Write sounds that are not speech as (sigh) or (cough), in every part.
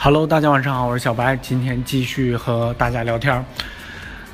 Hello，大家晚上好，我是小白，今天继续和大家聊天。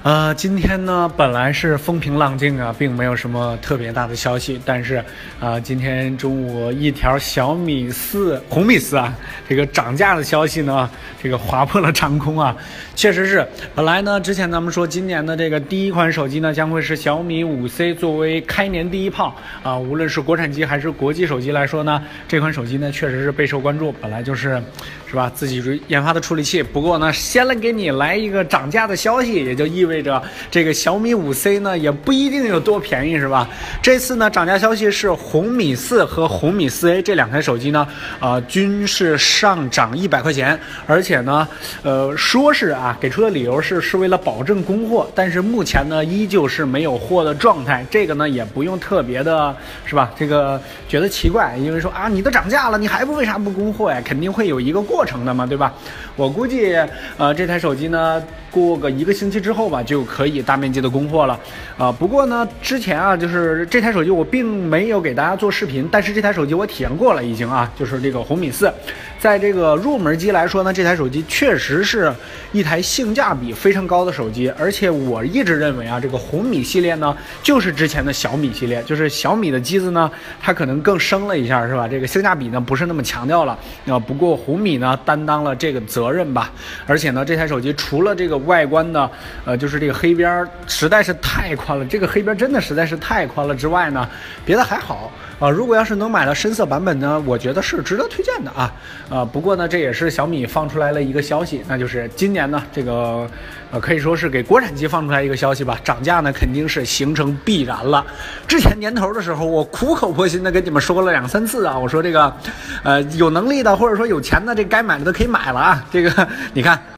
呃，今天呢本来是风平浪静啊，并没有什么特别大的消息，但是啊，今天中午一条小米四红米四啊，这个涨价的消息呢，这个划破了长空啊，确实是。本来呢，之前咱们说今年的这个第一款手机呢，将会是小米五 C 作为开年第一炮啊，无论是国产机还是国际手机来说呢，这款手机呢确实是备受关注。本来就是，是吧？自己研发的处理器，不过呢，先来给你来一个涨价的消息，也就意味。对着这个小米五 C 呢，也不一定有多便宜，是吧？这次呢，涨价消息是红米四和红米四 A 这两台手机呢，呃，均是上涨一百块钱，而且呢，呃，说是啊，给出的理由是是为了保证供货，但是目前呢，依旧是没有货的状态。这个呢，也不用特别的，是吧？这个觉得奇怪，因为说啊，你都涨价了，你还不为啥不供货呀？肯定会有一个过程的嘛，对吧？我估计，呃，这台手机呢。过个一个星期之后吧，就可以大面积的供货了，啊，不过呢，之前啊，就是这台手机我并没有给大家做视频，但是这台手机我体验过了，已经啊，就是这个红米四，在这个入门机来说呢，这台手机确实是一台性价比非常高的手机，而且我一直认为啊，这个红米系列呢，就是之前的小米系列，就是小米的机子呢，它可能更升了一下，是吧？这个性价比呢不是那么强调了，啊，不过红米呢担当了这个责任吧，而且呢，这台手机除了这个。外观的，呃，就是这个黑边实在是太宽了，这个黑边真的实在是太宽了。之外呢，别的还好啊。如果要是能买到深色版本呢，我觉得是值得推荐的啊。啊，不过呢，这也是小米放出来了一个消息，那就是今年呢，这个呃可以说是给国产机放出来一个消息吧，涨价呢肯定是形成必然了。之前年头的时候，我苦口婆心的跟你们说了两三次啊，我说这个，呃，有能力的或者说有钱的，这该买的都可以买了啊。这个 (laughs) 你看。